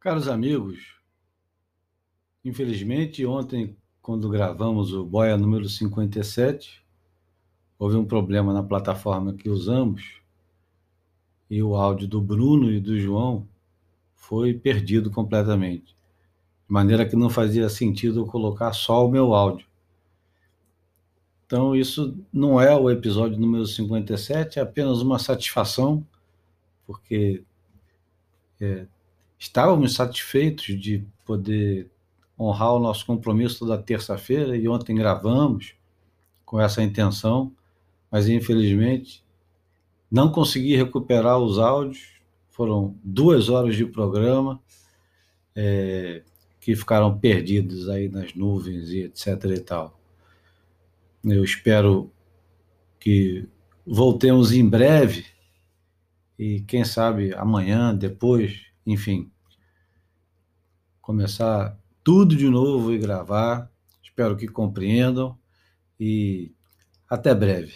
Caros amigos, infelizmente ontem, quando gravamos o Boia número 57, houve um problema na plataforma que usamos e o áudio do Bruno e do João foi perdido completamente. De maneira que não fazia sentido eu colocar só o meu áudio. Então, isso não é o episódio número 57, é apenas uma satisfação, porque é, estávamos satisfeitos de poder honrar o nosso compromisso da terça-feira e ontem gravamos com essa intenção, mas infelizmente não consegui recuperar os áudios. Foram duas horas de programa é, que ficaram perdidos aí nas nuvens e etc e tal. Eu espero que voltemos em breve e quem sabe amanhã, depois, enfim, começar tudo de novo e gravar. Espero que compreendam e até breve.